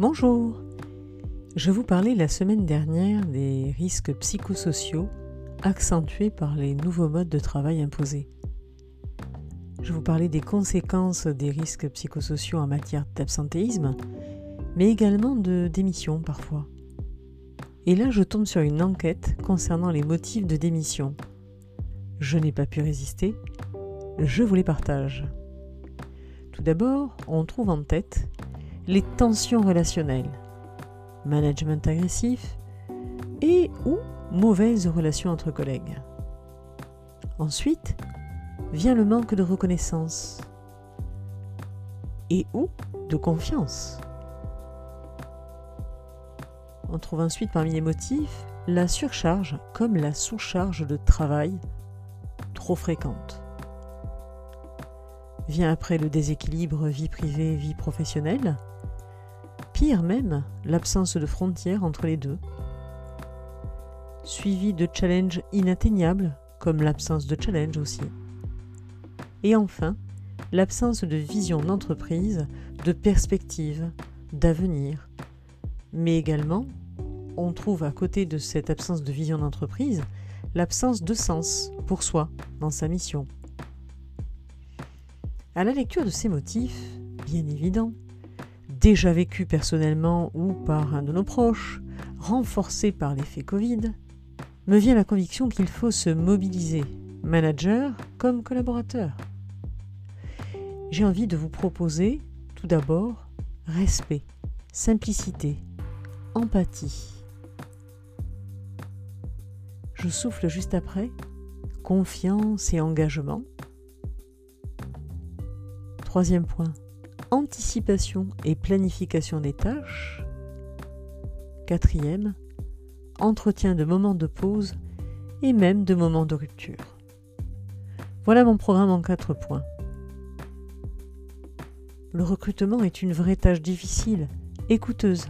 Bonjour Je vous parlais la semaine dernière des risques psychosociaux accentués par les nouveaux modes de travail imposés. Je vous parlais des conséquences des risques psychosociaux en matière d'absentéisme, mais également de démission parfois. Et là, je tombe sur une enquête concernant les motifs de démission. Je n'ai pas pu résister, je vous les partage. Tout d'abord, on trouve en tête les tensions relationnelles, management agressif et ou mauvaises relations entre collègues. Ensuite, vient le manque de reconnaissance et ou de confiance. On trouve ensuite parmi les motifs la surcharge comme la sous-charge de travail trop fréquente. Vient après le déséquilibre vie privée-vie professionnelle. Pire même, l'absence de frontières entre les deux. Suivi de challenges inatteignables, comme l'absence de challenge aussi. Et enfin, l'absence de vision d'entreprise, de perspective, d'avenir. Mais également, on trouve à côté de cette absence de vision d'entreprise l'absence de sens pour soi dans sa mission. À la lecture de ces motifs, bien évidents, déjà vécus personnellement ou par un de nos proches, renforcés par l'effet Covid, me vient la conviction qu'il faut se mobiliser, manager comme collaborateur. J'ai envie de vous proposer tout d'abord respect, simplicité, empathie. Je souffle juste après confiance et engagement. Troisième point, anticipation et planification des tâches. Quatrième, entretien de moments de pause et même de moments de rupture. Voilà mon programme en quatre points. Le recrutement est une vraie tâche difficile et coûteuse.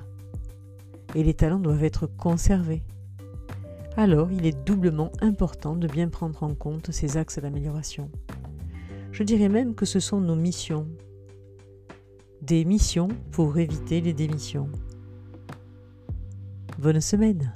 Et les talents doivent être conservés. Alors il est doublement important de bien prendre en compte ces axes d'amélioration. Je dirais même que ce sont nos missions. Des missions pour éviter les démissions. Bonne semaine